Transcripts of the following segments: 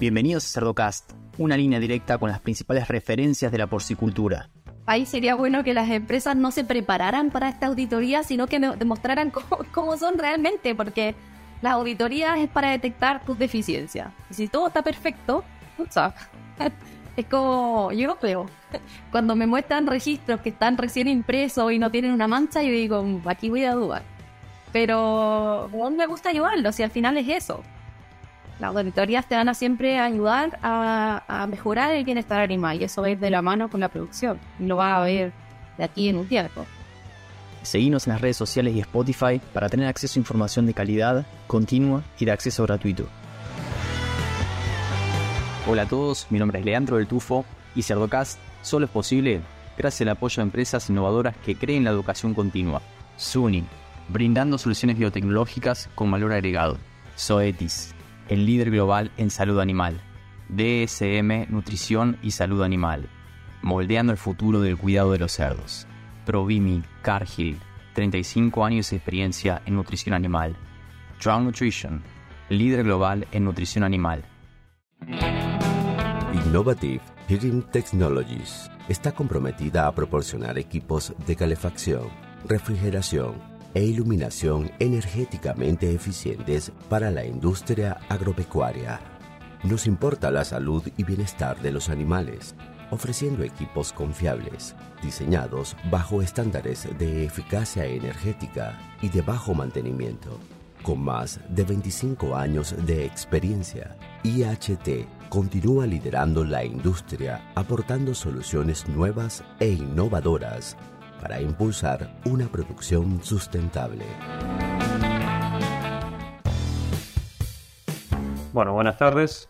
Bienvenidos a Cerdocast, una línea directa con las principales referencias de la porcicultura. Ahí sería bueno que las empresas no se prepararan para esta auditoría, sino que demostraran cómo, son realmente, porque las auditorías es para detectar tus deficiencias. Y si todo está perfecto, es como, yo creo, cuando me muestran registros que están recién impresos y no tienen una mancha, yo digo, mm, aquí voy a dudar. Pero me gusta ayudarlo, si al final es eso. Las auditorías te van a siempre ayudar a, mejorar el bienestar animal y eso va a ir de la mano con la producción. Lo va a ver de aquí en un tiempo. Seguimos en las redes sociales y Spotify para tener acceso a información de calidad, continua y de acceso gratuito. Hola a todos, mi nombre es Leandro del Tufo y Cerdocast solo es posible gracias al apoyo de empresas innovadoras que creen la educación continua. SUNY, brindando soluciones biotecnológicas con valor agregado. Zoetis, el líder global en salud animal. DSM, Nutrición y Salud Animal, moldeando el futuro del cuidado de los cerdos. Provimi, Cargill, 35 años de experiencia en nutrición animal. Drown Nutrition, líder global en nutrición animal. Innovative Heating Technologies está comprometida a proporcionar equipos de calefacción, refrigeración, e iluminación energéticamente eficientes para la industria agropecuaria. Nos importa la salud y bienestar de los animales, ofreciendo equipos confiables, diseñados bajo estándares de eficacia energética y de bajo mantenimiento. Con más de 25 años de experiencia, IHT continúa liderando la industria aportando soluciones nuevas e innovadoras para impulsar una producción sustentable. Bueno, buenas tardes.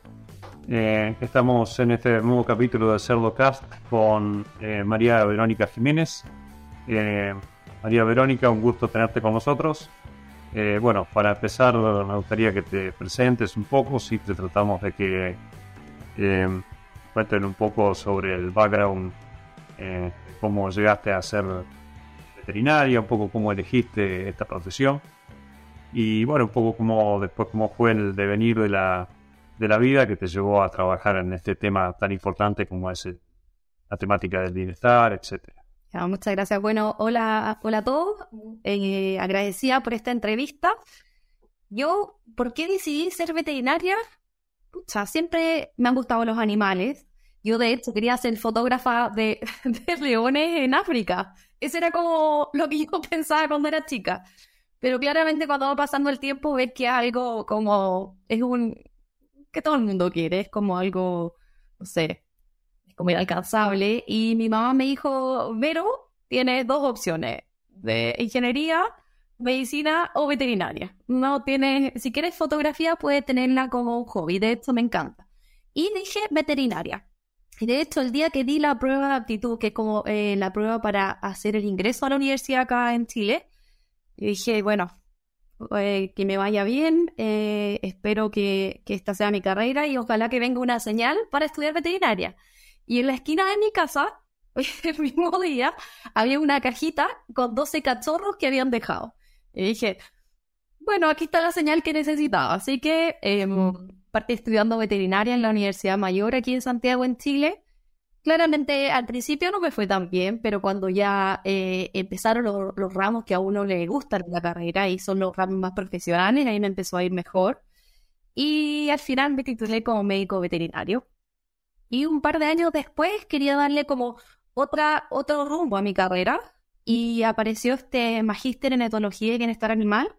Eh, estamos en este nuevo capítulo de Cerdocast con eh, María Verónica Jiménez. Eh, María Verónica, un gusto tenerte con nosotros. bueno, para empezar, me gustaría que te presentes un poco, si te tratamos de que cuenten un poco sobre el background cómo llegaste a ser veterinaria, un poco cómo elegiste esta profesión y bueno, un poco cómo después cómo fue el devenir de la, de la vida que te llevó a trabajar en este tema tan importante como es la temática del bienestar, etcétera. muchas gracias. Bueno, hola, hola a todos. Eh, agradecida por esta entrevista. Yo, ¿por qué decidí ser veterinaria? Pucha, siempre me han gustado los animales. Yo, de hecho, quería ser fotógrafa de, leones en África. Eso era como lo que yo pensaba cuando era chica. Pero claramente cuando va pasando el tiempo ves que es algo como... Es un... que todo el mundo quiere. Es como algo, no sé, es como inalcanzable. Y mi mamá me dijo, Vero, tienes dos opciones. De ingeniería, medicina o veterinaria. No tienes... Si quieres fotografía, puedes tenerla como un hobby. De hecho, me encanta. Y dije veterinaria. De hecho, el día que di la prueba de aptitud, que es como eh, la prueba para hacer el ingreso a la universidad acá en Chile, dije, bueno, eh, que me vaya bien, eh, espero que, esta sea mi carrera y ojalá que venga una señal para estudiar veterinaria. Y en la esquina de mi casa, el mismo día, había una cajita con 12 cachorros que habían dejado. Y dije, bueno, aquí está la señal que necesitaba. Así que em, partí estudiando veterinaria en la Universidad Mayor aquí en Santiago, en Chile. Claramente al principio no me fue tan bien, pero cuando ya eh, empezaron los, ramos que a uno le gustan en la carrera y son los ramos más profesionales, ahí me empezó a ir mejor. Y al final me titulé como médico veterinario. Y un par de años después quería darle como otra, otro rumbo a mi carrera y apareció este magíster en etología y bienestar animal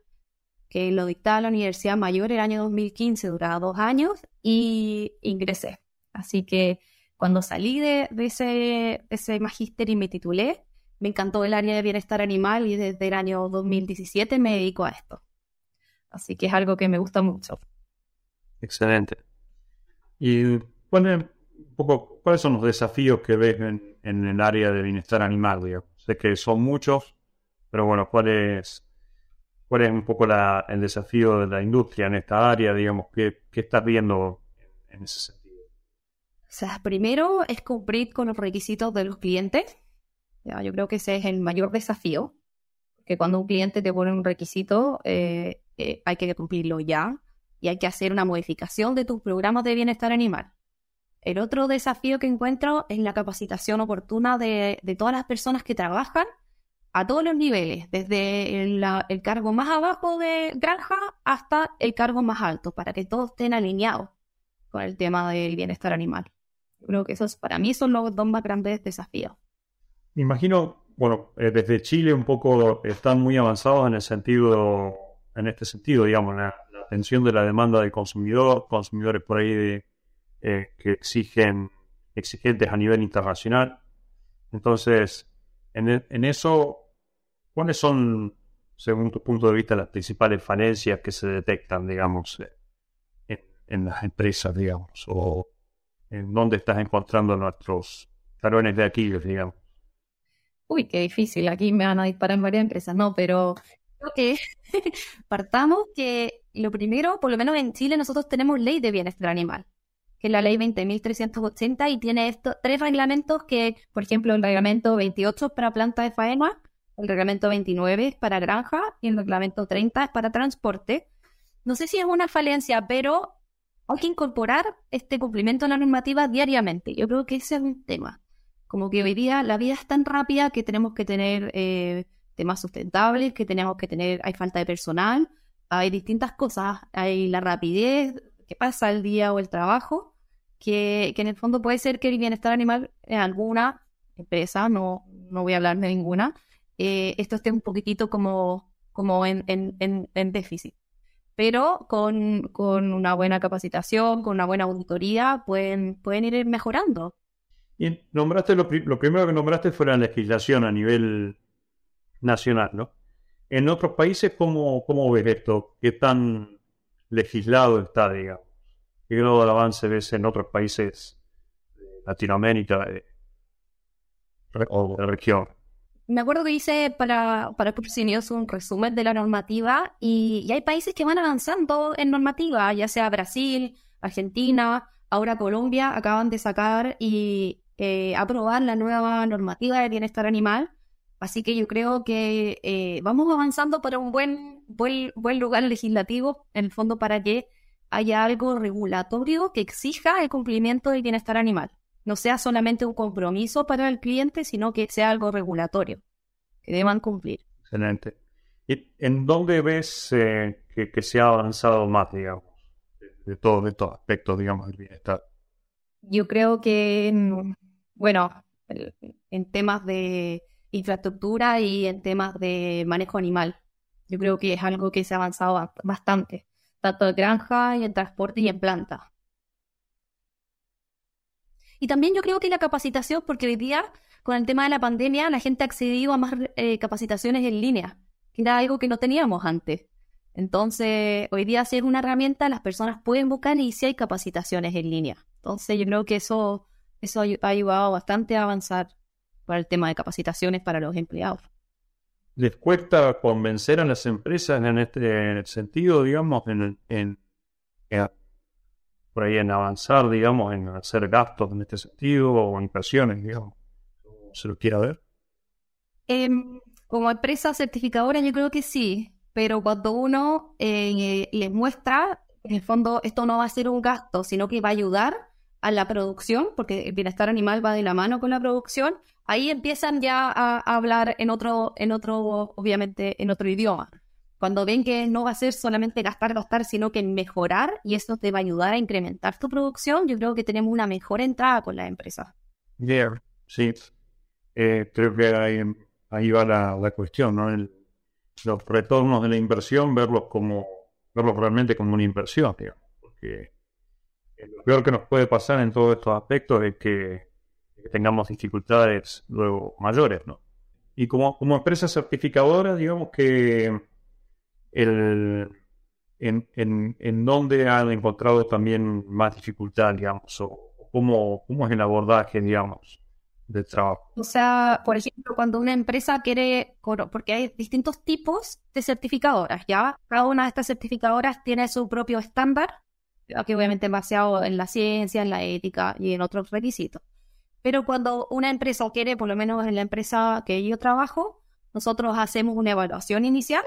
que lo dictaba la Universidad Mayor el año 2015, duraba dos años, y ingresé. Así que cuando salí de, ese, ese magíster y me titulé, me encantó el área de bienestar animal y desde el año 2017 me dedico a esto. Así que es algo que me gusta mucho. Excelente. ¿Y cuál poco, cuáles son los desafíos que ves en, el área de bienestar animal? Sé que son muchos, pero bueno, ¿cuál es ¿Cuál es un poco el desafío de la industria en esta área? Digamos, ¿qué, qué estás viendo en, ese sentido? O sea, primero es cumplir con los requisitos de los clientes. yo creo que ese es el mayor desafío. Que cuando un cliente te pone un requisito, eh, eh, hay que cumplirlo ya. y hay que hacer una modificación de tus programas de bienestar animal. El otro desafío que encuentro es la capacitación oportuna de, todas las personas que trabajan a todos los niveles, desde el, el, cargo más abajo de granja hasta el cargo más alto, para que todos estén alineados con el tema del bienestar animal. Creo que esos para mí son los dos más grandes desafíos. Imagino, bueno, eh, desde Chile un poco están muy avanzados en el sentido, en este sentido, digamos, la, atención de la demanda del consumidor, consumidores por ahí eh, que exigen exigentes a nivel internacional. Entonces, en, e, en, eso, ¿cuáles son, según tu punto de vista, las principales falencias que se detectan, digamos, en, en las empresas, digamos, o en dónde estás encontrando nuestros talones de Aquiles, digamos? Uy, qué difícil, aquí me van a disparar varias empresas, no, pero creo que partamos que lo primero, por lo menos en Chile, nosotros tenemos ley de bienestar animal, que es la ley 20.380 y tiene estos tres reglamentos que, por ejemplo, el reglamento 28 es para planta de faena, el reglamento 29 es para granja y el reglamento 30 es para transporte. No sé si es una falencia, pero hay que incorporar este cumplimiento de la normativa diariamente. Yo creo que ese es un tema. Como que hoy día la vida es tan rápida que tenemos que tener eh, temas sustentables, que tenemos que tener, hay falta de personal, hay distintas cosas, hay la rapidez que pasa el día o el trabajo, que, en el fondo puede ser que el bienestar animal en alguna empresa, no, no voy a hablar de ninguna, eh, esto esté un poquitito como, como en, en déficit pero con, una buena capacitación, con una buena auditoría, pueden, pueden ir mejorando. Y nombraste lo, primero que nombraste fue la legislación a nivel nacional, ¿no? En otros países, ¿cómo, cómo ves esto? ¿Qué tan legislado está, digamos? ¿Qué grado de avance ves en otros países de Latinoamérica o de la región? me acuerdo que hice para, para Cursos un resumen de la normativa y, hay países que van avanzando en normativa, ya sea Brasil, Argentina, ahora Colombia, acaban de sacar y eh, aprobar la nueva normativa de bienestar animal. Así que yo creo que eh, vamos avanzando para un buen, buen, buen lugar legislativo, en el fondo para que haya algo regulatorio que exija el cumplimiento del bienestar animal no sea solamente un compromiso para el cliente, sino que sea algo regulatorio, que deban cumplir. Excelente. ¿Y en dónde ves eh, que, se ha avanzado más, digamos, de, todo, de todo aspecto, digamos, del bienestar? Yo creo que, bueno, en temas de infraestructura y en temas de manejo animal. Yo creo que es algo que se ha avanzado bastante, tanto en granja y en transporte y en planta. Y también yo creo que la capacitación, porque hoy día, con el tema de la pandemia, la gente ha accedido a más eh, capacitaciones en línea, que era algo que no teníamos antes. Entonces, hoy día si es una herramienta, las personas pueden buscar y si hay capacitaciones en línea. Entonces, yo creo que eso, eso ha ayudado bastante a avanzar para el tema de capacitaciones para los empleados. ¿Les cuesta convencer a las empresas en este sentido, digamos, en, en por ahí en avanzar, digamos, en hacer gastos en este sentido o inversiones, digamos, se lo quiera ver? Em, como empresa certificadora yo creo que sí, pero cuando uno eh, les muestra, en el fondo esto no va a ser un gasto, sino que va a ayudar a la producción, porque el bienestar animal va de la mano con la producción, ahí empiezan ya a, hablar en otro, en otro, obviamente, en otro idioma. Cuando ven que no va a ser solamente gastar, gastar, sino que mejorar y esto te va a ayudar a incrementar tu producción, yo creo que tenemos una mejor entrada con las empresas. Bien, sí. Eh, creo que ahí, ahí va la, cuestión, ¿no? los retornos de la inversión, verlos como verlos realmente como una inversión. Porque lo peor que nos puede pasar en todos estos aspectos es que, tengamos dificultades luego mayores, ¿no? Y como, como empresa certificadora, digamos que el, en, en, en dónde han encontrado también más dificultad, digamos, o cómo, cómo es el abordaje, digamos, del trabajo. O sea, por ejemplo, cuando una empresa quiere, porque hay distintos tipos de certificadoras, ¿ya? Cada una de estas certificadoras tiene su propio estándar, que obviamente es basado en la ciencia, en la ética y en otros requisitos. Pero cuando una empresa quiere, por lo menos en la empresa que yo trabajo, nosotros hacemos una evaluación inicial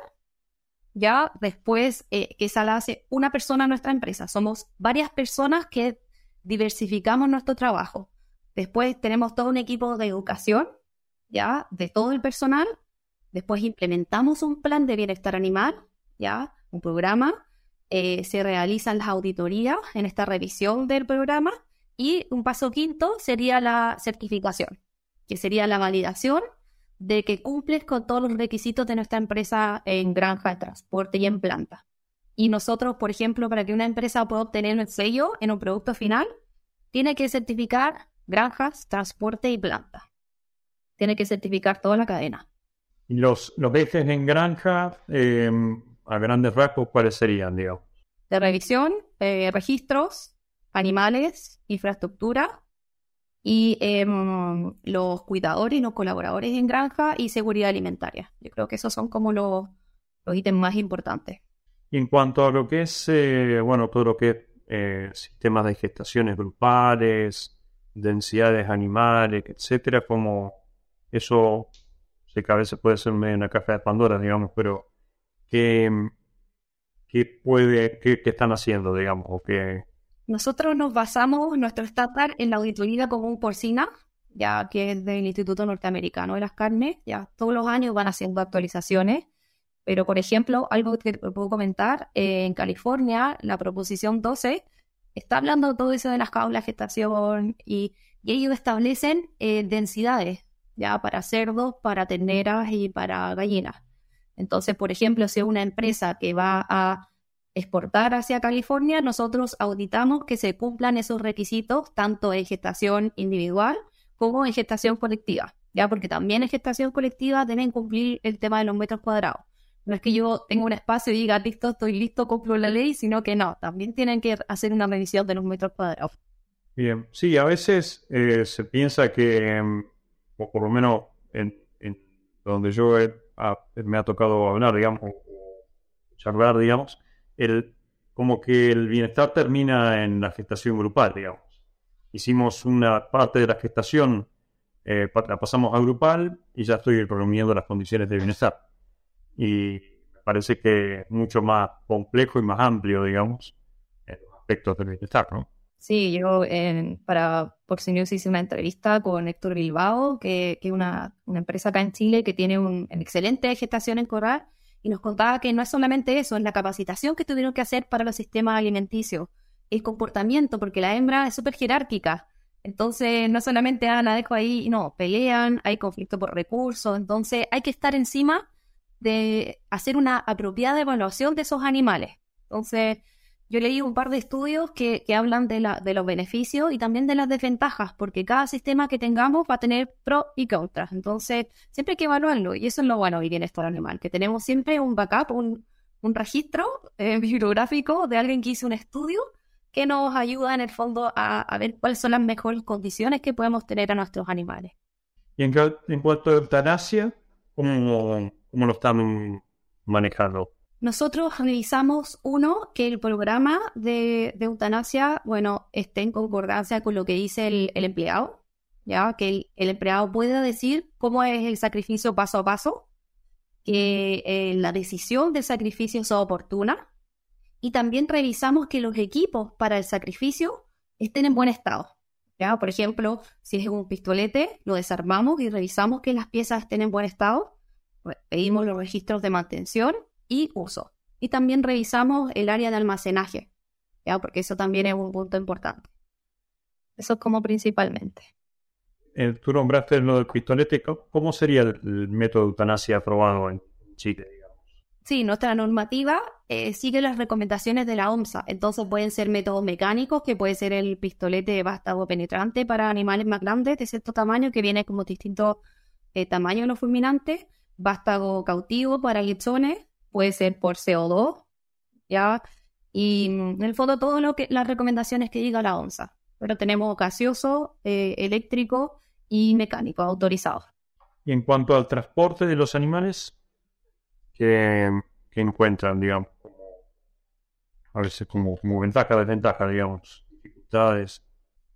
ya después eh, esa la hace una persona en nuestra empresa. Somos varias personas que diversificamos nuestro trabajo. Después tenemos todo un equipo de educación, ya, de todo el personal. Después implementamos un plan de bienestar animal, ya, un programa. Eh, se realizan las auditorías en esta revisión del programa. Y un paso quinto sería la certificación, que sería la validación de que cumples con todos los requisitos de nuestra empresa en granja de transporte y en planta. Y nosotros, por ejemplo, para que una empresa pueda obtener un sello en un producto final, tiene que certificar granjas, transporte y planta. Tiene que certificar toda la cadena. ¿Y los, los en granja, em, a grandes rasgos, cuáles serían, digamos? De revisión, eh, registros, animales, infraestructura y em, los cuidadores y los colaboradores en granja y seguridad alimentaria. Yo creo que esos son como los, los ítems más importantes. Y en cuanto a lo que es, eh, bueno, todo lo que es eh, sistemas de gestaciones grupales, densidades animales, etcétera, como eso sé que a veces puede ser medio una caja de Pandora, digamos, pero ¿qué, qué puede, qué, están haciendo, digamos, o qué, nosotros nos basamos nuestro estándar en la auditoría común porcina, ya que es del Instituto Norteamericano de las Carnes. Ya todos los años van haciendo actualizaciones. Pero, por ejemplo, algo que puedo comentar, eh, en California, la proposición 12 está hablando todo eso de las jaulas, gestación, y, y ellos establecen eh, densidades, ya para cerdos, para terneras y para gallinas. Entonces, por ejemplo, si es una empresa que va a exportar hacia California, nosotros auditamos que se cumplan esos requisitos tanto en gestación individual como en gestación colectiva, ya porque también en gestación colectiva deben cumplir el tema de los metros cuadrados. No es que yo tenga un espacio y diga, listo, estoy listo, cumplo la ley, sino que no, también tienen que hacer una medición de los metros cuadrados. Bien, sí, a veces eh, se piensa que, em, o por lo menos en, donde yo me ha tocado hablar, digamos, o charlar, digamos, el, como que el bienestar termina en la gestación grupal, digamos. Hicimos una parte de la gestación, eh, la pasamos a grupal y ya estoy reuniendo las condiciones de bienestar. Y parece que es mucho más complejo y más amplio, digamos, en los aspectos del bienestar, ¿no? Sí, yo en, para Porci News hice una entrevista con Héctor Bilbao, que es una, una, empresa acá en Chile que tiene un, una excelente gestación en corral y nos contaba que no es solamente eso, es la capacitación que tuvieron que hacer para los sistemas alimenticios, el comportamiento, porque la hembra es súper jerárquica. Entonces, no solamente, ah, la dejo ahí, no, pelean, hay conflicto por recursos, entonces hay que estar encima de hacer una apropiada evaluación de esos animales. Entonces, yo leí un par de estudios que, hablan de, la, de los beneficios y también de las desventajas, porque cada sistema que tengamos va a tener pros y contras. Entonces, siempre hay que evaluarlo y eso es lo bueno y bienestar animal, que tenemos siempre un backup, un, registro eh, bibliográfico de alguien que hizo un estudio que nos ayuda en el fondo a, ver cuáles son las mejores condiciones que podemos tener a nuestros animales. Y en, en cuanto a eutanasia, ¿cómo, cómo lo están manejando? Nosotros revisamos, uno, que el programa de, eutanasia, bueno, esté en concordancia con lo que dice el, empleado, ya que el, empleado pueda decir cómo es el sacrificio paso a paso, que eh, la decisión del sacrificio sea oportuna, y también revisamos que los equipos para el sacrificio estén en buen estado. ¿ya? Por ejemplo, si es un pistolete, lo desarmamos y revisamos que las piezas estén en buen estado, pedimos los registros de mantención y uso. Y también revisamos el área de almacenaje, ¿ya? porque eso también es un punto importante. Eso como principalmente. Eh, tú nombraste lo del pistolete. ¿Cómo sería el, método de eutanasia aprobado en Chile? Sí, nuestra normativa eh, sigue las recomendaciones de la OMSA. Entonces pueden ser métodos mecánicos, que puede ser el pistolete vástago penetrante para animales más grandes de cierto tamaño, que viene como distintos eh, tamaños los fulminantes, vástago cautivo para lechones, puede ser por CO2, ¿ya? Y en el fondo todo lo que las recomendaciones que diga la ONSA. Pero tenemos gaseoso, eh, eléctrico y mecánico autorizados. Y en cuanto al transporte de los animales, ¿qué, encuentran, digamos? a veces como, como ventaja, desventaja, digamos, dificultades.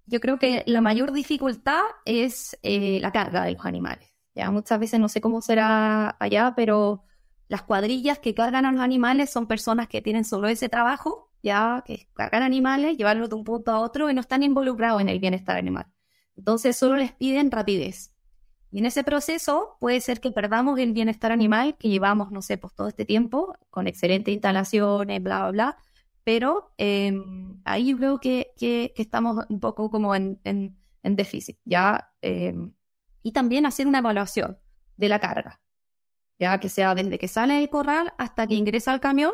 Yo creo que la mayor dificultad es eh, la carga de los animales. Ya muchas veces no sé cómo será allá, pero las cuadrillas que cargan a los animales son personas que tienen solo ese trabajo, ya que cargan animales, llevarlos de un punto a otro y no están involucrados en el bienestar animal. Entonces solo les piden rapidez. Y en ese proceso puede ser que perdamos el bienestar animal que llevamos, no sé, pues todo este tiempo, con excelentes instalaciones, bla, bla, bla. Pero em, ahí creo que, que, estamos un poco como en, en, déficit, ¿ya? Em, y también hacer una evaluación de la carga, ya que sea desde que sale del corral hasta que ingresa al camión.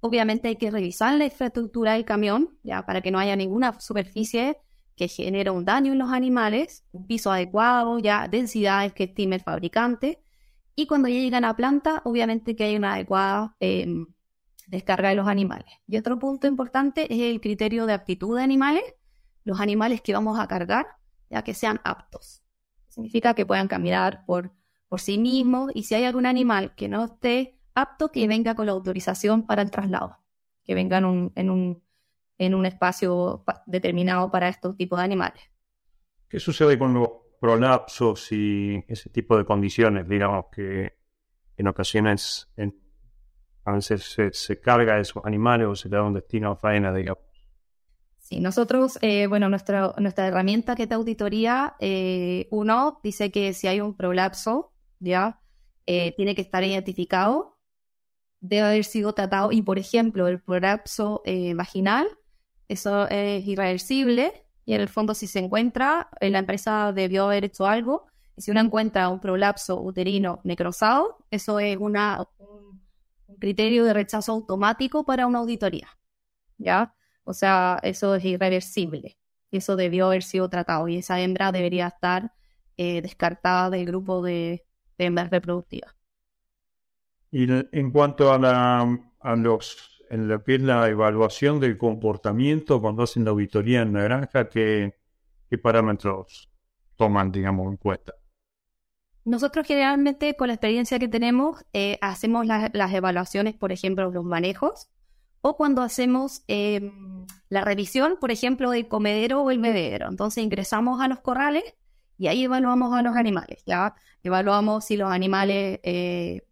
Obviamente hay que revisar la infraestructura del camión, ya para que no haya ninguna superficie que genera un daño en los animales, un piso adecuado, ya densidades que estime el fabricante. Y cuando ya llegan a planta, obviamente que hay una adecuada em, descarga de los animales. Y otro punto importante es el criterio de aptitud de animales. Los animales que vamos a cargar, ya que sean aptos. Significa que puedan caminar por, por sí mismos y si hay algún animal que no esté apto, que venga con la autorización para el traslado, que venga en un en un espacio determinado para estos tipos de animales. ¿Qué sucede con los prolapsos y ese tipo de condiciones? Digamos que en ocasiones a veces se, carga de esos animales o se le da un destino a faena, digamos. Sí, nosotros, eh, bueno, nuestra, nuestra herramienta que te auditoría, eh, uno dice que si hay un prolapso, ya, eh, tiene que estar identificado, debe haber sido tratado y, por ejemplo, el prolapso vaginal eso es irreversible y en el fondo si se encuentra, eh, la empresa debió haber hecho algo y si uno encuentra un prolapso uterino necrosado, eso es una, un, criterio de rechazo automático para una auditoría. ¿Ya? O sea, eso es irreversible. Y eso debió haber sido tratado y esa hembra debería estar eh, descartada del grupo de, de hembras reproductivas. Y en cuanto a, la, a los en lo que es la evaluación del comportamiento cuando hacen la auditoría en la granja, ¿qué, parámetros toman, digamos, en cuenta? Nosotros generalmente con la experiencia que tenemos eh, hacemos las evaluaciones, por ejemplo, los manejos, o cuando hacemos em, la revisión, por ejemplo, del comedero o el bebedero. Entonces ingresamos a los corrales y ahí evaluamos a los animales, ¿ya? Evaluamos si los animales eh,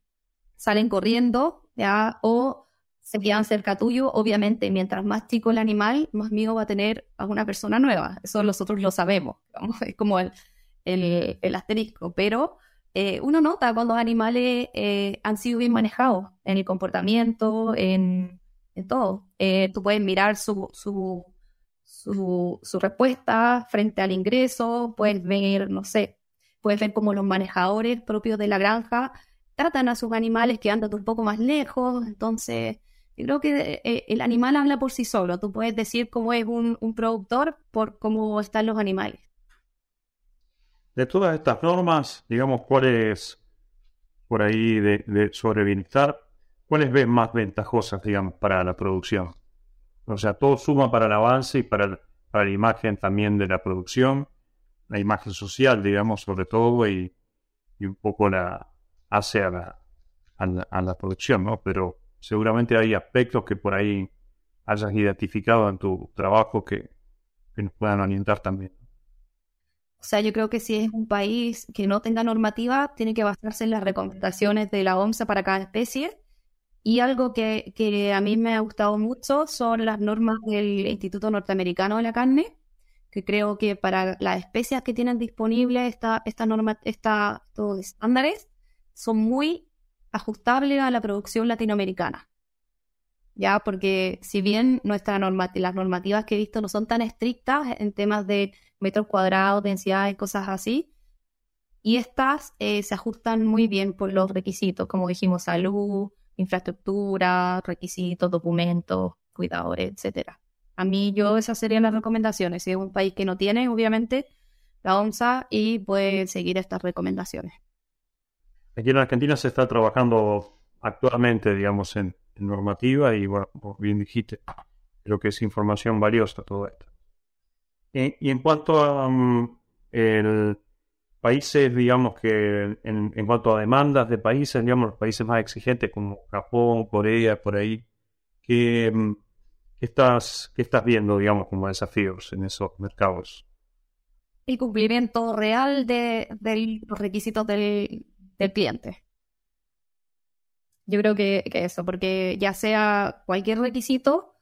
salen corriendo, ¿ya? O se quedan cerca tuyo, obviamente, mientras más chico el animal, más miedo va a tener a una persona nueva. Eso nosotros lo sabemos, es como el, el, asterisco. Pero eh, uno nota cuando los animales eh, han sido bien manejados en el comportamiento, en, en todo. Eh, tú puedes mirar su, su, su, su, respuesta frente al ingreso, puedes ver, no sé, puedes ver cómo los manejadores propios de la granja tratan a sus animales que andan un poco más lejos, entonces creo que eh, el animal habla por sí solo. Tú puedes decir cómo es un, productor por cómo están los animales. De todas estas normas, digamos, ¿cuáles por ahí de, sobre bienestar, cuáles ves más ventajosas, digamos, para la producción? O sea, todo suma para el avance y para, para la imagen también de la producción, la imagen social, digamos, sobre todo, y, un poco la hace a la, a la producción, ¿no? Pero seguramente hay aspectos que por ahí hayas identificado en tu trabajo que, nos puedan orientar también. O sea, yo creo que si es un país que no tenga normativa, tiene que basarse en las recomendaciones de la OMSA para cada especie. Y algo que, que, a mí me ha gustado mucho son las normas del Instituto Norteamericano de la Carne, que creo que para las especies que tienen disponibles esta, esta norma, esta, estos estándares son muy ajustable a la producción latinoamericana. Ya, porque si bien nuestra las normativas que he visto no son tan estrictas en temas de metros cuadrados, densidades, cosas así, y estas eh, se ajustan muy bien por los requisitos, como dijimos, salud, infraestructura, requisitos, documentos, cuidadores, etcétera. A mí yo esas serían las recomendaciones. Si es un país que no tiene, obviamente, la OMSA y puede seguir estas recomendaciones. Aquí en Argentina se está trabajando actualmente, digamos, en, normativa y, bueno, como bien dijiste, creo que es información valiosa todo esto. Y, en cuanto a um, el países, digamos que en, cuanto a demandas de países, digamos, los países más exigentes como Japón, Corea, por ahí, ¿qué, estás, qué estás viendo, digamos, como desafíos en esos mercados? El cumplimiento real de, los requisitos del, cliente. Yo creo que, que eso, porque ya sea cualquier requisito,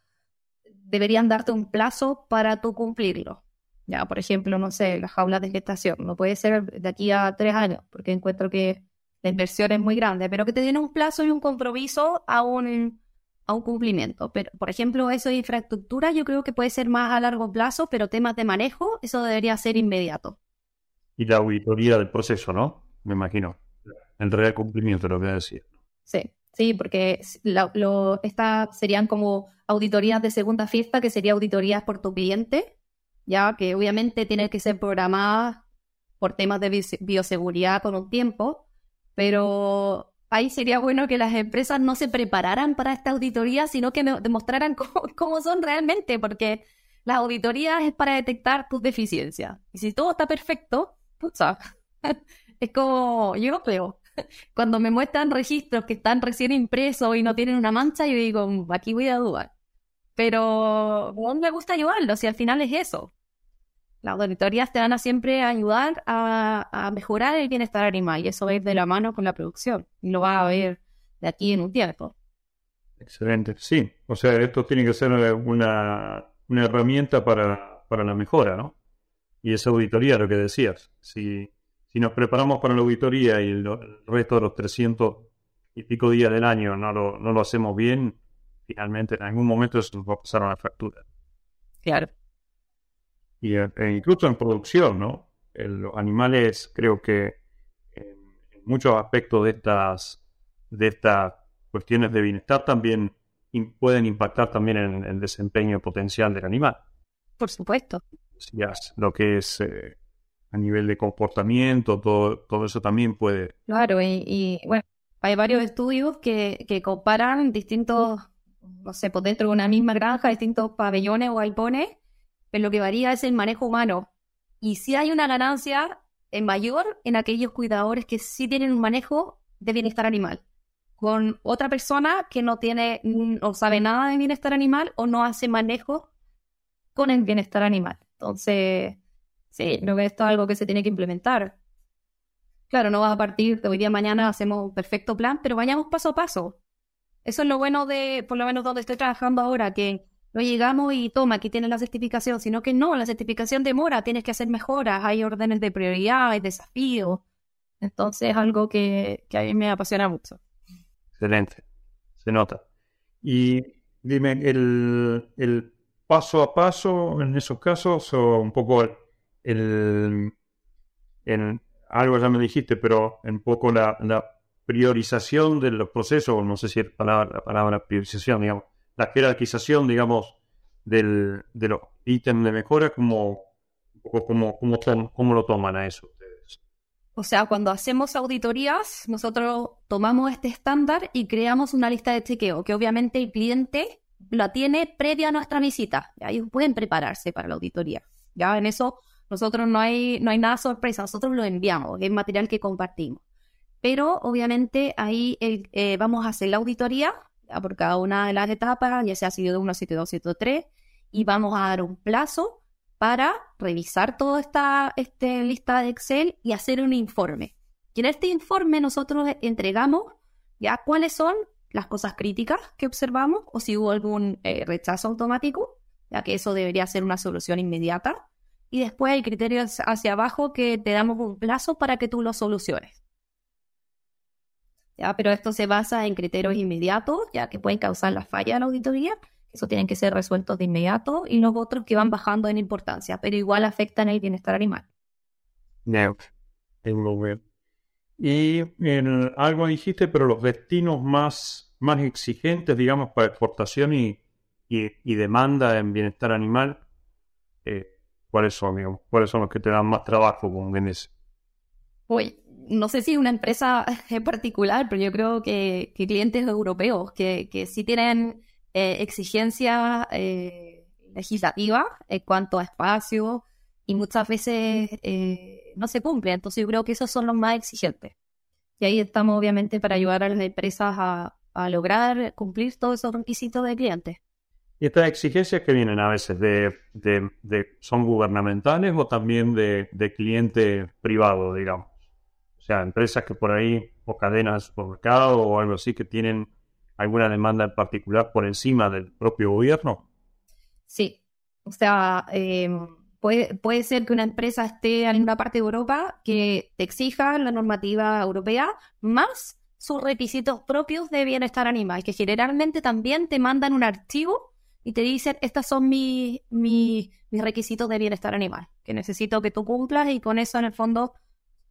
deberían darte un plazo para tú cumplirlo. Ya, por ejemplo, no sé, las jaulas de gestación. No puede ser de aquí a tres años, porque encuentro que la inversión es muy grande, pero que te den un plazo y un compromiso a un, a un cumplimiento. Pero, por ejemplo, eso de infraestructura yo creo que puede ser más a largo plazo, pero temas de manejo, eso debería ser inmediato. Y la auditoría del proceso, ¿no? Me imagino. El real cumplimiento, lo que decir. Sí, sí, porque lo, estas serían como auditorías de segunda fiesta, que sería auditorías por tu cliente, ya que obviamente tienen que ser programadas por temas de bioseguridad con un tiempo, pero ahí sería bueno que las empresas no se prepararan para esta auditoría, sino que demostraran cómo, son realmente, porque las auditorías es para detectar tus deficiencias. Y si todo está perfecto, pucha, es como, yo lo creo. Cuando me muestran registros que están recién impresos y no tienen una mancha, yo digo, mm, aquí voy a dudar. Pero no me gusta ayudarlo, si al final es eso. Las auditorías te van a siempre ayudar a, mejorar el bienestar animal y eso va a ir de la mano con la producción y lo vas a ver de aquí en un tiempo. Excelente, sí. O sea, esto tiene que ser una, una herramienta para, para la mejora, ¿no? Y esa auditoría, lo que decías, si, si nos preparamos para la auditoría y el, resto de los 300 y pico días del año no lo, no lo hacemos bien, finalmente en algún momento eso nos va a pasar una fractura. Claro y e incluso en producción, ¿no? los animales creo que en, muchos aspectos de estas, de estas cuestiones de bienestar también pueden impactar también en, el desempeño potencial del animal. Por supuesto. lo que es eh, a nivel de comportamiento, todo, todo eso también puede. Claro, y, bueno, hay varios estudios que, que comparan distintos, no sé, por dentro de una misma granja, distintos pabellones o galpones pero lo que varía es el manejo humano. Y si hay una ganancia en mayor en aquellos cuidadores que sí tienen un manejo de bienestar animal. Con otra persona que no tiene o sabe nada de bienestar animal o no hace manejo con el bienestar animal. Entonces, sí, creo que esto es algo que se tiene que implementar. Claro, no va a partir de hoy día a mañana hacemos un perfecto plan, pero vayamos paso a paso. Eso es lo bueno de, por lo menos donde estoy trabajando ahora, que no llegamos y toma, aquí tienes la certificación, sino que no, la certificación demora, tienes que hacer mejoras, hay órdenes de prioridad, hay desafíos. Entonces es algo que, a mí me apasiona mucho. Excelente, se nota. Y dime, el, paso a paso en esos casos, o un poco el, algo ya me dijiste, pero un poco la, priorización de los procesos, no sé si es palabra, la palabra priorización, digamos, la jerarquización, digamos, del, de los ítems de mejora, ¿cómo, cómo, cómo, lo toman a eso ustedes? O sea, cuando hacemos auditorías, nosotros tomamos este estándar y creamos una lista de chequeo, que obviamente el cliente la tiene previa a nuestra visita. Y ellos pueden prepararse para la auditoría. Ya en eso nosotros no hay, no hay nada sorpresa, nosotros lo enviamos, es material que compartimos. Pero obviamente ahí eh, vamos a hacer la auditoría por cada una de las etapas, ya sea de 1, 7, 2, 7, 3, y vamos a dar un plazo para revisar toda esta este lista de Excel y hacer un informe. Y en este informe nosotros entregamos ya cuáles son las cosas críticas que observamos o si hubo algún eh, rechazo automático, ya que eso debería ser una solución inmediata. Y después hay criterios hacia abajo que te damos un plazo para que tú lo soluciones. Pero esto se basa en criterios inmediatos, ya que pueden causar la falla de la auditoría. Eso tienen que ser resueltos de inmediato y los otros que van bajando en importancia, pero igual afectan el bienestar animal. No, Y en, algo dijiste, pero los destinos más, más exigentes, digamos, para exportación y, y, demanda en bienestar animal, eh, ¿cuáles son, digamos? ¿Cuáles son los que te dan más trabajo con GNS? Uy, no sé si una empresa en particular, pero yo creo que, clientes europeos que, que sí tienen eh, exigencias eh, legislativas en cuanto a espacio y muchas veces eh, no se cumple. Entonces yo creo que esos son los más exigentes. Y ahí estamos obviamente para ayudar a las empresas a, lograr cumplir todos esos requisitos de clientes. ¿Y estas exigencias que vienen a veces de, de, son gubernamentales o también de, de cliente privado, digamos? Empresas que por ahí o cadenas de supermercado o algo así que tienen alguna demanda en particular por encima del propio gobierno? Sí, o sea, em, puede, puede ser que una empresa esté en una parte de Europa que te exija la normativa europea más sus requisitos propios de bienestar animal, que generalmente también te mandan un archivo y te dicen, estos son mis, mis, mis requisitos de bienestar animal, que necesito que tú cumplas y con eso en el fondo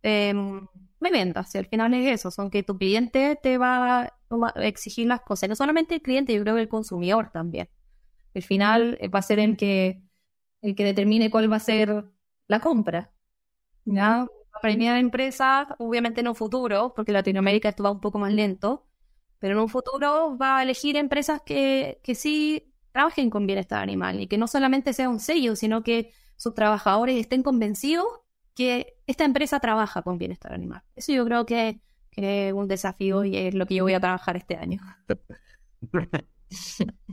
em, me vendas. Y al final es eso, son que tu cliente te va a exigir las cosas. No solamente el cliente, yo creo que el consumidor también. El final va a ser el que, el que determine cuál va a ser la compra. ¿ya? La primera empresa, obviamente en un futuro, porque en Latinoamérica esto va un poco más lento, pero en un futuro va a elegir empresas que, que sí trabajen con bienestar animal y que no solamente sea un sello, sino que sus trabajadores estén convencidos que esta empresa trabaja con bienestar animal. Eso yo creo que, es un desafío y es lo que yo voy a trabajar este año.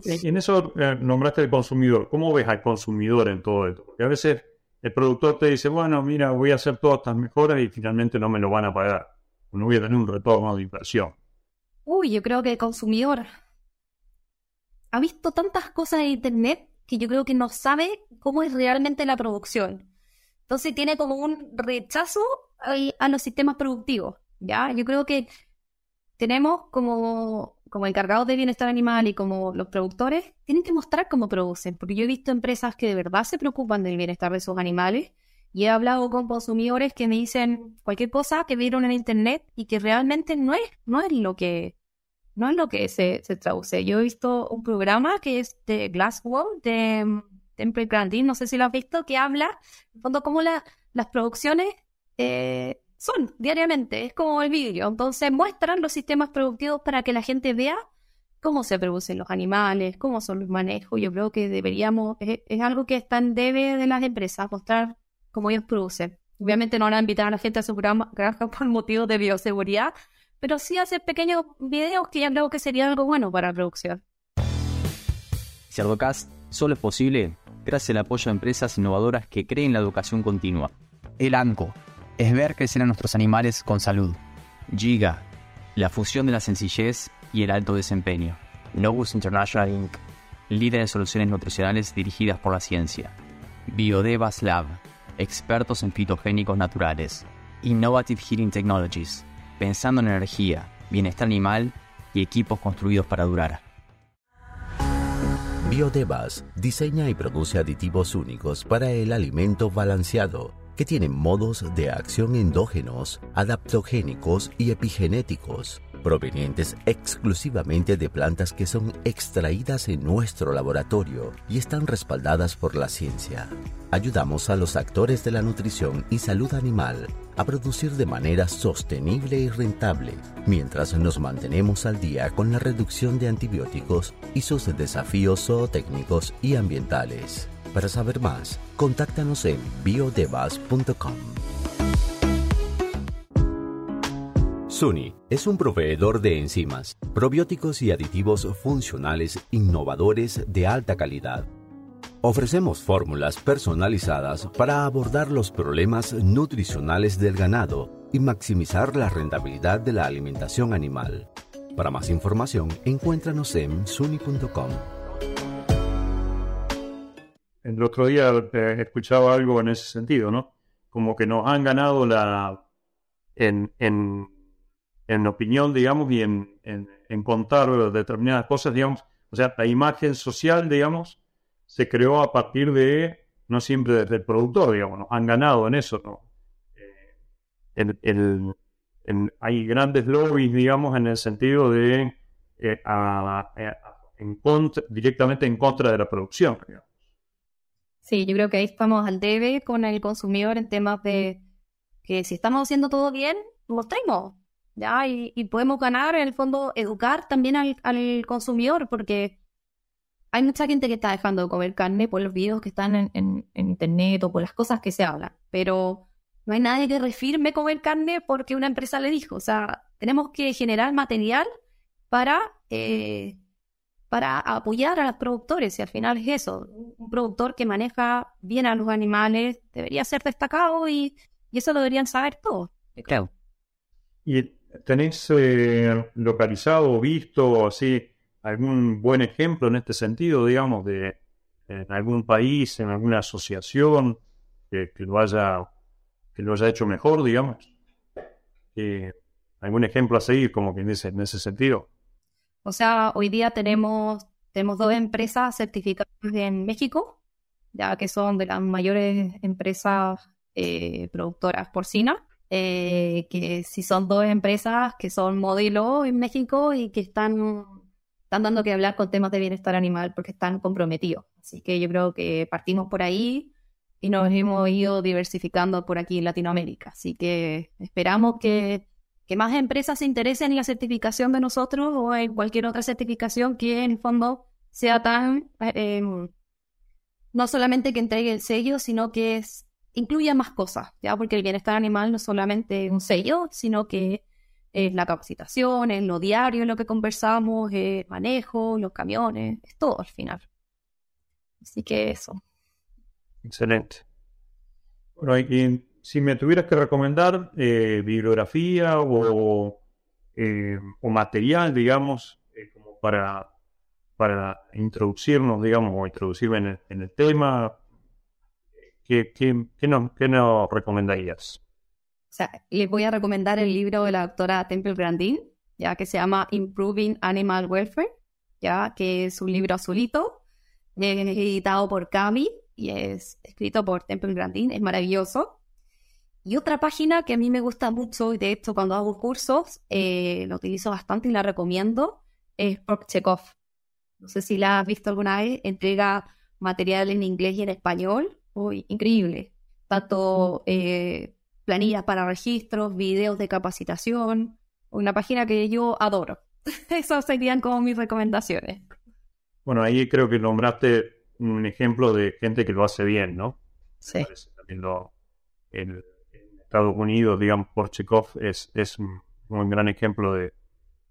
en eso eh, nombraste el consumidor. ¿Cómo ves al consumidor en todo esto? Porque a veces el productor te dice, bueno, mira, voy a hacer todas estas mejoras y finalmente no me lo van a pagar. No voy a tener un retorno de inversión. Uy, yo creo que el consumidor ha visto tantas cosas en Internet que yo creo que no sabe cómo es realmente la producción. Entonces tiene como un rechazo a, los sistemas productivos, ¿ya? Yo creo que tenemos como, como encargados de bienestar animal y como los productores, tienen que mostrar cómo producen, porque yo he visto empresas que de verdad se preocupan del bienestar de sus animales y he hablado con consumidores que me dicen cualquier cosa que vieron en internet y que realmente no es, no es lo que no es lo que se, se traduce. Yo he visto un programa que es de Glasswall, de Temple Grandin, no sé si lo has visto, que habla, en fondo, cómo las producciones eh, son diariamente, es como el vídeo. Entonces muestran los sistemas productivos para que la gente vea cómo se producen los animales, cómo son los manejos. Yo creo que deberíamos, es, algo que está en debe de las empresas, mostrar cómo ellos producen. Obviamente no van a invitar a la gente a su granja por motivos de bioseguridad, pero sí hacer pequeños videos que ya creo que sería algo bueno para la producción. Cerdocast solo es posible gracias al apoyo de empresas innovadoras que creen la educación continua. El ANCO es ver crecer a nuestros animales con salud. Giga, la fusión de la sencillez y el alto desempeño. Novus International Inc., líder de soluciones nutricionales dirigidas por la ciencia. Biodevas Lab, expertos en fitogénicos naturales. Innovative Heating Technologies, pensando en energía, bienestar animal y equipos construidos para durar. Biodevas diseña y produce aditivos únicos para el alimento balanceado que tienen modos de acción endógenos, adaptogénicos y epigenéticos, provenientes exclusivamente de plantas que son extraídas en nuestro laboratorio y están respaldadas por la ciencia. Ayudamos a los actores de la nutrición y salud animal a producir de manera sostenible y rentable, mientras nos mantenemos al día con la reducción de antibióticos y sus desafíos zootécnicos y ambientales. Para saber más, contáctanos en biodevas.com. Suni es un proveedor de enzimas, probióticos y aditivos funcionales innovadores de alta calidad. Ofrecemos fórmulas personalizadas para abordar los problemas nutricionales del ganado y maximizar la rentabilidad de la alimentación animal. Para más información, encuéntranos en suni.com. El otro día he escuchado algo en ese sentido, ¿no? Como que nos han ganado la. en, en, en opinión, digamos, y en, en, contar determinadas cosas, digamos. O sea, la imagen social, digamos, se creó a partir de. no siempre desde el productor, digamos, han ganado en eso, ¿no? Eh, hay grandes lobbies, digamos, en el sentido de. Eh, en contra, directamente en contra de la producción, digamos. Sí, yo creo que ahí estamos al debe con el consumidor en temas de que si estamos haciendo todo bien, mostremos, ¿ya? Y, podemos ganar, en el fondo, educar también al, consumidor, porque hay mucha gente que está dejando de comer carne por los videos que están en, internet o por las cosas que se hablan, pero no hay nadie que refirme comer carne porque una empresa le dijo, o sea, tenemos que generar material para... Eh, para apoyar a los productores y al final es eso, un productor que maneja bien a los animales debería ser destacado y, eso lo deberían saber todos. Claro. Y ¿Tenés eh, localizado o visto así algún buen ejemplo en este sentido, digamos, de en algún país, en alguna asociación que, que lo haya que lo haya hecho mejor, digamos? Eh, ¿Algún ejemplo a seguir, como quien dice, en ese sentido? O sea, hoy día tenemos, tenemos dos empresas certificadas en México, ya que son de las mayores empresas eh, productoras porcinas, eh, que sí son dos empresas que son modelo en México y que están, están dando que hablar con temas de bienestar animal porque están comprometidos. Así que yo creo que partimos por ahí y nos hemos ido diversificando por aquí en Latinoamérica. Así que esperamos que, que más empresas se interesen en la certificación de nosotros o en cualquier otra certificación que en el fondo sea tan, eh, no solamente que entregue el sello, sino que es, incluya más cosas, ¿ya? Porque el bienestar animal no es solamente un sello, sino que es la capacitación, es lo diario, en lo que conversamos, es manejo, los camiones, es todo al final. Así que eso. Excelente. Bueno, y si me tuvieras que recomendar eh, bibliografía o, eh, o, material, digamos, eh, como para, para introducirnos, digamos, o introducirme en el, en el tema, ¿qué, qué, qué, nos, ¿qué nos recomendarías? O sea, les voy a recomendar el libro de la doctora Temple Grandin, ya que se llama Improving Animal Welfare, ya que es un libro azulito, editado por Cami, y es escrito por Temple Grandin, es maravilloso. Y otra página que a mí me gusta mucho, y de hecho cuando hago cursos eh, la utilizo bastante y la recomiendo, es Chekov. No sé si la has visto alguna vez, entrega material en inglés y en español. Uy, increíble. Tanto eh, planillas para registros, videos de capacitación. Una página que yo adoro. Esas serían como mis recomendaciones. Bueno, ahí creo que nombraste un ejemplo de gente que lo hace bien, ¿no? Sí. También en, Estados Unidos, digamos, Porchekov es, es un, gran ejemplo de,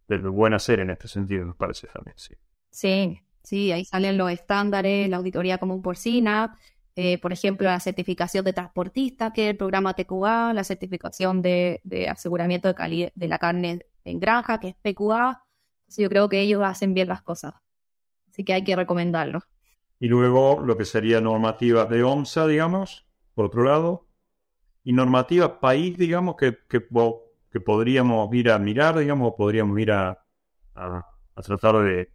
de, lo buen hacer en este sentido, me parece también, sí. Sí, sí, ahí salen los estándares, la auditoría común porcina, eh, por ejemplo, la certificación de transportista, que es el programa TQA, la certificación de, de aseguramiento de calidad de la carne en granja, que es PQA. Entonces, yo creo que ellos hacen bien las cosas. Así que hay que recomendarlo y luego lo que sería normativas de OMSA, digamos, por otro lado, y normativas país, digamos, que, que, podríamos ir a mirar, digamos, o podríamos ir a, a, tratar de,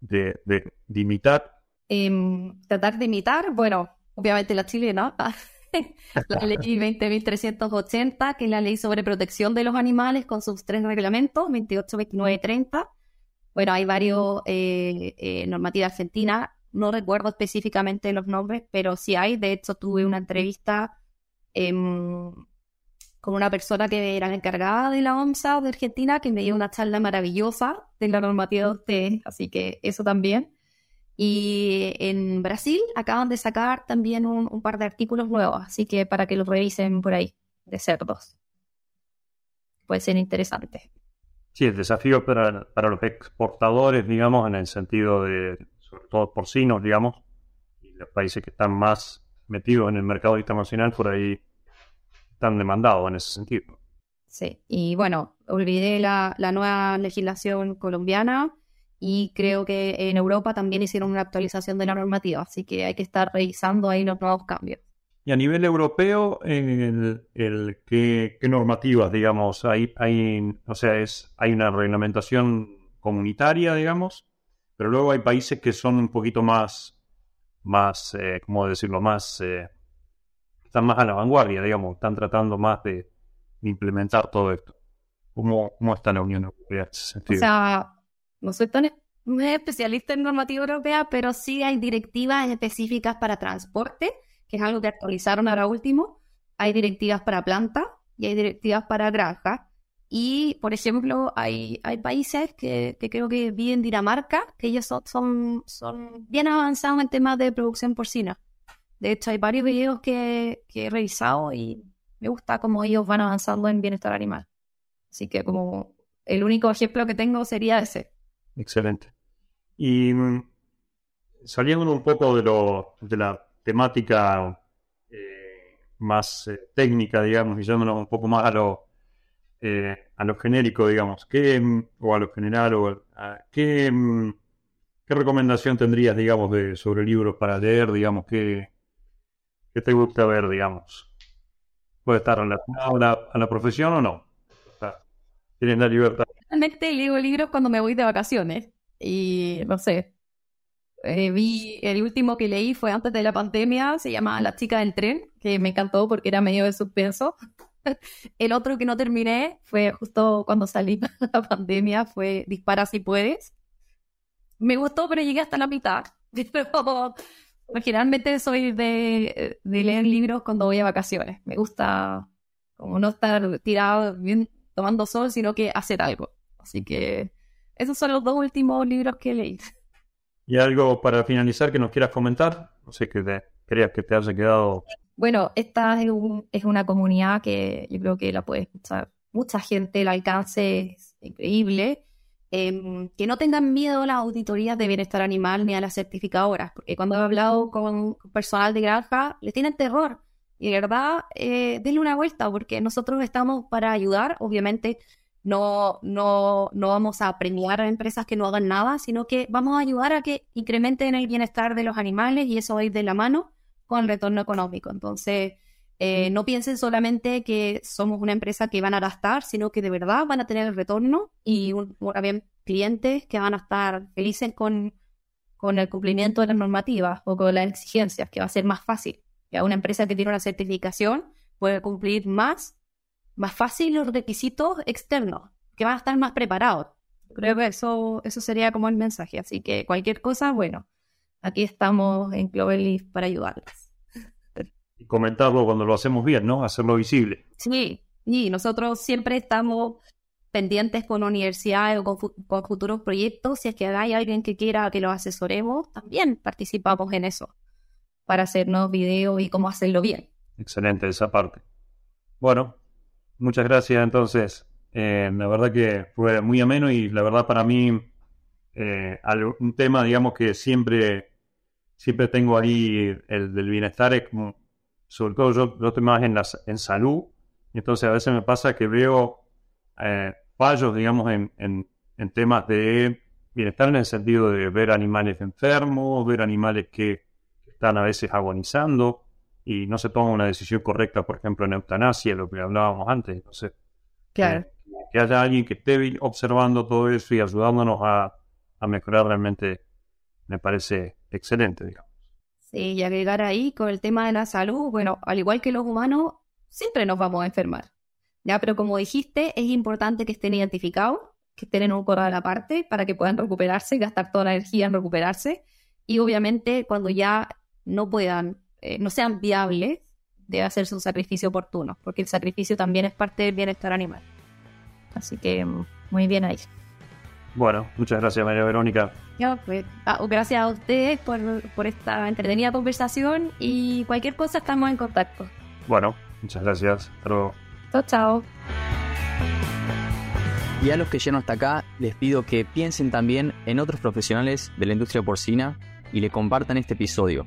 de, de, imitar. Em, tratar de imitar, bueno, obviamente la chilena, la ley 20.380, que es la ley sobre protección de los animales con sus tres reglamentos, 28, 29 y 30. Bueno, hay varios eh, eh, normativas argentinas no recuerdo específicamente los nombres, pero sí hay. De hecho, tuve una entrevista em, con una persona que era encargada de la OMSA de Argentina, que me dio una charla maravillosa de la normativa de ustedes, así que eso también. Y en Brasil acaban de sacar también un, par de artículos nuevos, así que para que los revisen por ahí, de cerdos. Puede ser interesante. Sí, el desafío para, para los exportadores, digamos, en el sentido de sobre todo porcinos, digamos, y los países que están más metidos en el mercado internacional por ahí están demandados en ese sentido. Sí, y bueno, olvidé la, la nueva legislación colombiana y creo que en Europa también hicieron una actualización de la normativa, así que hay que estar revisando ahí los nuevos cambios. Y a nivel europeo, el, el, ¿qué, ¿qué, normativas, digamos, hay, hay, o sea, es, hay una reglamentación comunitaria, digamos, pero luego hay países que son un poquito más, más, eh, ¿cómo decirlo? Más, eh, están más a la vanguardia, digamos, están tratando más de, implementar todo esto. ¿Cómo, ¿Cómo está la Unión Europea en ese sentido? O sea, no soy tan especialista en normativa europea, pero sí hay directivas específicas para transporte, que es algo que actualizaron ahora último. Hay directivas para planta y hay directivas para granja. Y, por ejemplo, hay, hay países que, que creo que vi en Dinamarca, que ellos son, son, son, bien avanzados en temas de producción porcina. De hecho, hay varios videos que, que he revisado y me gusta cómo ellos van avanzando en bienestar animal. Así que como el único ejemplo que tengo sería ese. Excelente. Y mm, saliendo un poco de, lo, de la temática eh, más eh, técnica, digamos, y yéndonos un poco más a lo eh, a lo genérico, digamos, ¿qué, mm, o a lo general, o a, ¿qué, mm, ¿qué recomendación tendrías, digamos, de, sobre libros para leer, digamos, qué, qué te gusta ver, digamos? ¿Puede estar relacionado a la, a la profesión o no? O sea, tienes la libertad. Realmente leo libros cuando me voy de vacaciones y no sé. eh, vi el último que leí fue antes de la pandemia, se llama La chica del tren, que me encantó porque era medio de suspenso. El otro que no terminé fue justo cuando salí de la pandemia, fue Dispara si puedes. Me gustó, pero llegué hasta la mitad. Generalmente soy de, de leer libros cuando voy a vacaciones. Me gusta como no estar tirado bien tomando sol, sino que hacer algo. Así que esos son los dos últimos libros que leí. ¿Y algo para finalizar que nos quieras comentar? No sé, que te, creas que te haya quedado... Bueno, esta es, un- es una comunidad que yo creo que la puede escuchar mucha gente, el alcance es increíble. Em, que no tengan miedo a las auditorías de bienestar animal ni a las certificadoras, porque cuando he hablado con personal de granja, les tienen terror. Y de verdad, eh, denle una vuelta, porque nosotros estamos para ayudar. Obviamente, no, no, no vamos a premiar a empresas que no hagan nada, sino que vamos a ayudar a que incrementen el bienestar de los animales y eso va a ir de la mano con el retorno económico. Entonces, eh, no piensen solamente que somos una empresa que van a gastar, sino que de verdad van a tener el retorno y un, había clientes que van a estar felices con, con el cumplimiento de las normativas o con las exigencias, que va a ser más fácil. Que una empresa que tiene una certificación puede cumplir más, más fácil los requisitos externos, que van a estar más preparados. Creo que eso, eso sería como el mensaje. Así que cualquier cosa, bueno, aquí estamos en Cloverleaf para ayudarles. Y comentarlo cuando lo hacemos bien, ¿no? Hacerlo visible. Sí, y nosotros siempre estamos pendientes con universidades o con, con futuros proyectos. Si es que hay alguien que quiera que lo asesoremos, también participamos en eso para hacernos videos y cómo hacerlo bien. Excelente esa parte. Bueno, muchas gracias entonces. Eh, la verdad que fue muy ameno y la verdad para mí eh, un tema, digamos, que siempre, siempre tengo ahí el del bienestar es como, sobre todo yo, yo estoy más en, la, s- en salud entonces a veces me pasa que veo eh, fallos, digamos, en, en, en temas de bienestar en el sentido de ver animales enfermos, ver animales que están a veces agonizando y no se toma una decisión correcta, por ejemplo, en eutanasia, lo que hablábamos antes. Entonces, eh, que haya alguien que esté observando todo eso y ayudándonos a, a mejorar realmente me parece excelente, digamos. Sí, y agregar ahí con el tema de la salud, bueno, al igual que los humanos, siempre nos vamos a enfermar. Ya, pero como dijiste, es importante que estén identificados, que estén en un corral aparte para que puedan recuperarse, gastar toda la energía en recuperarse. Y obviamente, cuando ya no puedan, eh, no sean viables, debe hacerse un sacrificio oportuno, porque el sacrificio también es parte del bienestar animal. Así que, mm, muy bien ahí. Bueno, muchas gracias María Verónica. Ya, pues, ah, gracias a ustedes por, por esta entretenida conversación y cualquier cosa estamos en contacto. Bueno, muchas gracias. Hasta luego. Chao, chao. Y a los que llegan hasta acá, les pido que piensen también en otros profesionales de la industria porcina y le compartan este episodio,